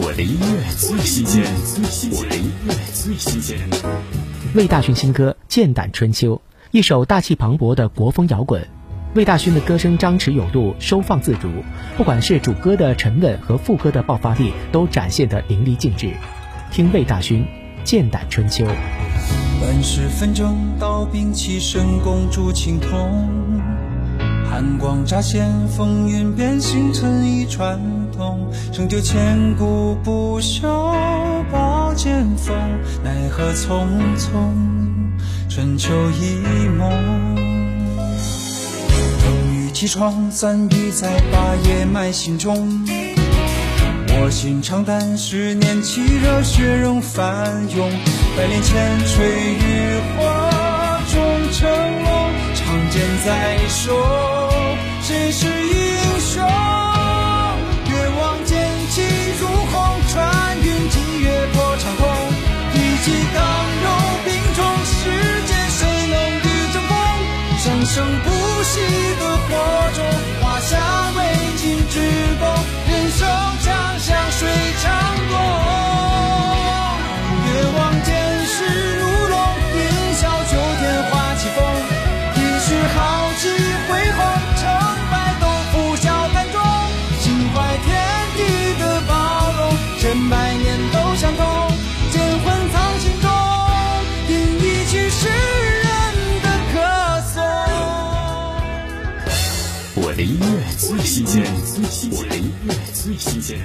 我的音乐最新鲜，我的音乐最新鲜。魏大勋新歌《剑胆春秋》，一首大气磅礴的国风摇滚。魏大勋的歌声张弛有度，收放自如，不管是主歌的沉稳和副歌的爆发力，都展现得淋漓尽致。听魏大勋《剑胆春秋》。本是纷争，刀兵起，神功铸青铜。寒光乍现，风云变，星辰一传统，成就千古不朽宝剑锋。奈何匆匆，春秋一梦。风雨起闯，残笔在八页埋心中。我心长胆，十年气热，血仍翻涌。百年千锤浴火中成龙，长剑在手，生生不息的火种，华夏未尽之功，人生将向谁唱功？越望剑势如龙，凌霄九天化气风。一世豪气辉煌，成败都拂晓丹中。心怀天地的包容，千百我的音乐最新鲜我的音乐最新鲜。